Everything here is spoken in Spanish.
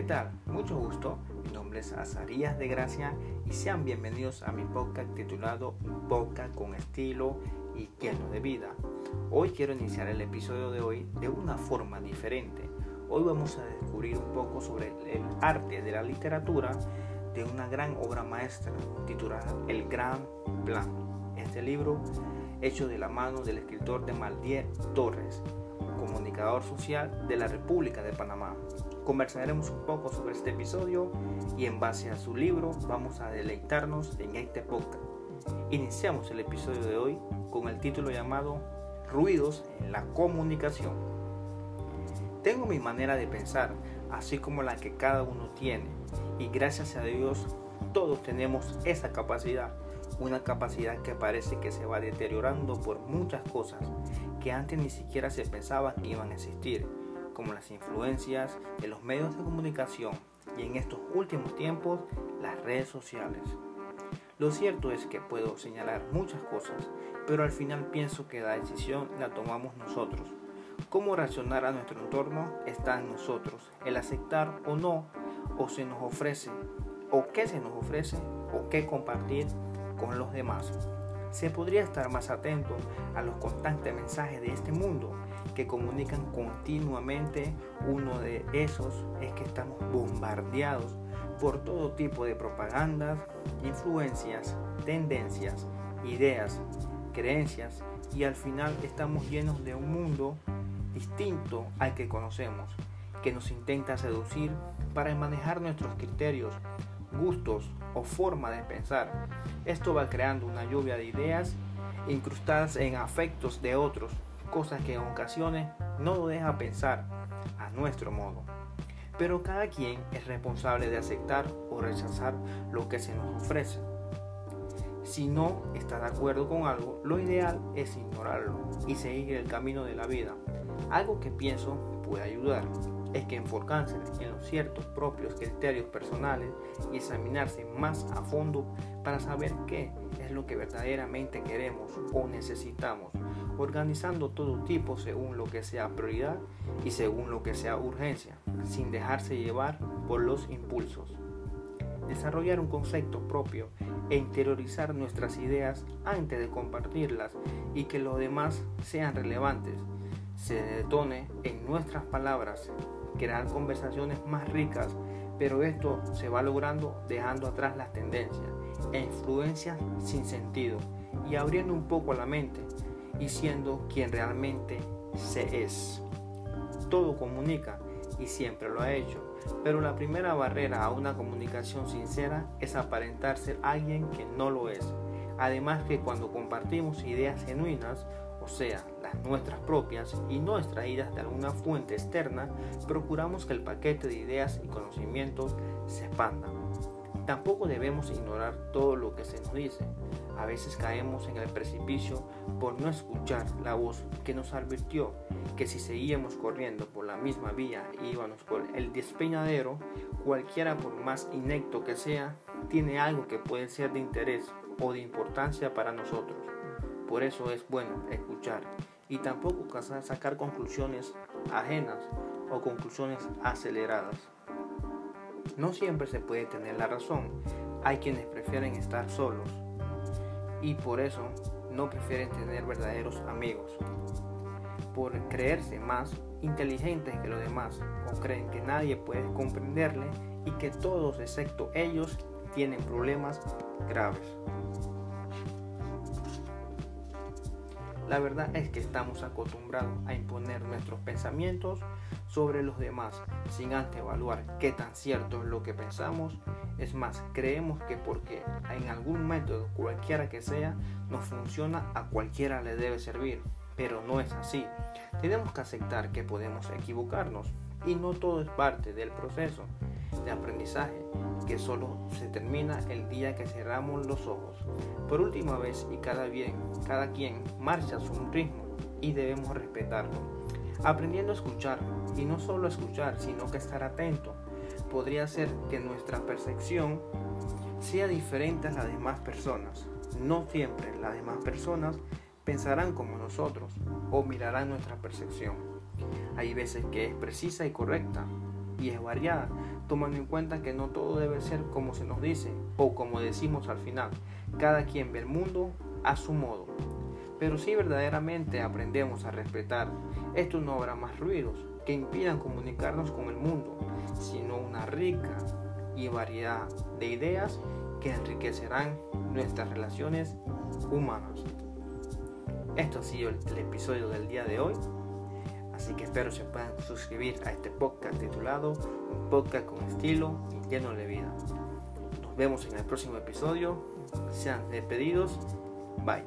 ¿Qué tal? Mucho gusto. Mi nombre es Azarías de Gracia y sean bienvenidos a mi podcast titulado Boca con estilo y lleno de vida. Hoy quiero iniciar el episodio de hoy de una forma diferente. Hoy vamos a descubrir un poco sobre el arte de la literatura de una gran obra maestra titulada El Gran Plan. Este libro, hecho de la mano del escritor de Maldier Torres, comunicador social de la República de Panamá. Conversaremos un poco sobre este episodio y en base a su libro vamos a deleitarnos en este podcast. Iniciamos el episodio de hoy con el título llamado Ruidos en la comunicación. Tengo mi manera de pensar, así como la que cada uno tiene, y gracias a Dios todos tenemos esa capacidad, una capacidad que parece que se va deteriorando por muchas cosas que antes ni siquiera se pensaba que iban a existir como las influencias de los medios de comunicación y en estos últimos tiempos las redes sociales. Lo cierto es que puedo señalar muchas cosas, pero al final pienso que la decisión la tomamos nosotros. Cómo reaccionar a nuestro entorno está en nosotros, el aceptar o no, o se nos ofrece, o qué se nos ofrece, o qué compartir con los demás. Se podría estar más atento a los constantes mensajes de este mundo que comunican continuamente. Uno de esos es que estamos bombardeados por todo tipo de propagandas, influencias, tendencias, ideas, creencias y al final estamos llenos de un mundo distinto al que conocemos, que nos intenta seducir para manejar nuestros criterios, gustos o forma de pensar. Esto va creando una lluvia de ideas incrustadas en afectos de otros cosas que en ocasiones no lo deja pensar a nuestro modo. Pero cada quien es responsable de aceptar o rechazar lo que se nos ofrece. Si no está de acuerdo con algo, lo ideal es ignorarlo y seguir el camino de la vida. Algo que pienso puede ayudar es que enfocarse en los ciertos propios criterios personales y examinarse más a fondo para saber qué es lo que verdaderamente queremos o necesitamos, organizando todo tipo según lo que sea prioridad y según lo que sea urgencia, sin dejarse llevar por los impulsos. Desarrollar un concepto propio e interiorizar nuestras ideas antes de compartirlas y que los demás sean relevantes se detone en nuestras palabras crear conversaciones más ricas, pero esto se va logrando dejando atrás las tendencias e influencias sin sentido y abriendo un poco la mente y siendo quien realmente se es. Todo comunica y siempre lo ha hecho, pero la primera barrera a una comunicación sincera es aparentar ser alguien que no lo es. Además que cuando compartimos ideas genuinas, o sea, nuestras propias y no extraídas de alguna fuente externa, procuramos que el paquete de ideas y conocimientos se expanda. Tampoco debemos ignorar todo lo que se nos dice. A veces caemos en el precipicio por no escuchar la voz que nos advirtió que si seguíamos corriendo por la misma vía y íbamos por el despeñadero, cualquiera por más inecto que sea, tiene algo que puede ser de interés o de importancia para nosotros. Por eso es bueno escuchar y tampoco sacar conclusiones ajenas o conclusiones aceleradas. No siempre se puede tener la razón. Hay quienes prefieren estar solos y por eso no prefieren tener verdaderos amigos. Por creerse más inteligentes que los demás o creen que nadie puede comprenderle y que todos excepto ellos tienen problemas graves. La verdad es que estamos acostumbrados a imponer nuestros pensamientos sobre los demás sin antes evaluar qué tan cierto es lo que pensamos. Es más, creemos que porque en algún método, cualquiera que sea, nos funciona, a cualquiera le debe servir. Pero no es así. Tenemos que aceptar que podemos equivocarnos y no todo es parte del proceso de aprendizaje que solo se termina el día que cerramos los ojos. Por última vez y cada bien, cada quien marcha a su ritmo y debemos respetarlo. Aprendiendo a escuchar y no solo escuchar, sino que estar atento, podría ser que nuestra percepción sea diferente a las demás personas. No siempre las demás personas pensarán como nosotros o mirarán nuestra percepción. Hay veces que es precisa y correcta y es variada, tomando en cuenta que no todo debe ser como se nos dice o como decimos al final. Cada quien ve el mundo a su modo. Pero si verdaderamente aprendemos a respetar, esto no habrá más ruidos que impidan comunicarnos con el mundo, sino una rica y variedad de ideas que enriquecerán nuestras relaciones humanas. Esto ha sido el, episodio del día de hoy. Así que espero se puedan suscribir a este podcast titulado Un podcast con estilo y lleno de vida. Nos vemos en el próximo episodio. Sean despedidos. Bye.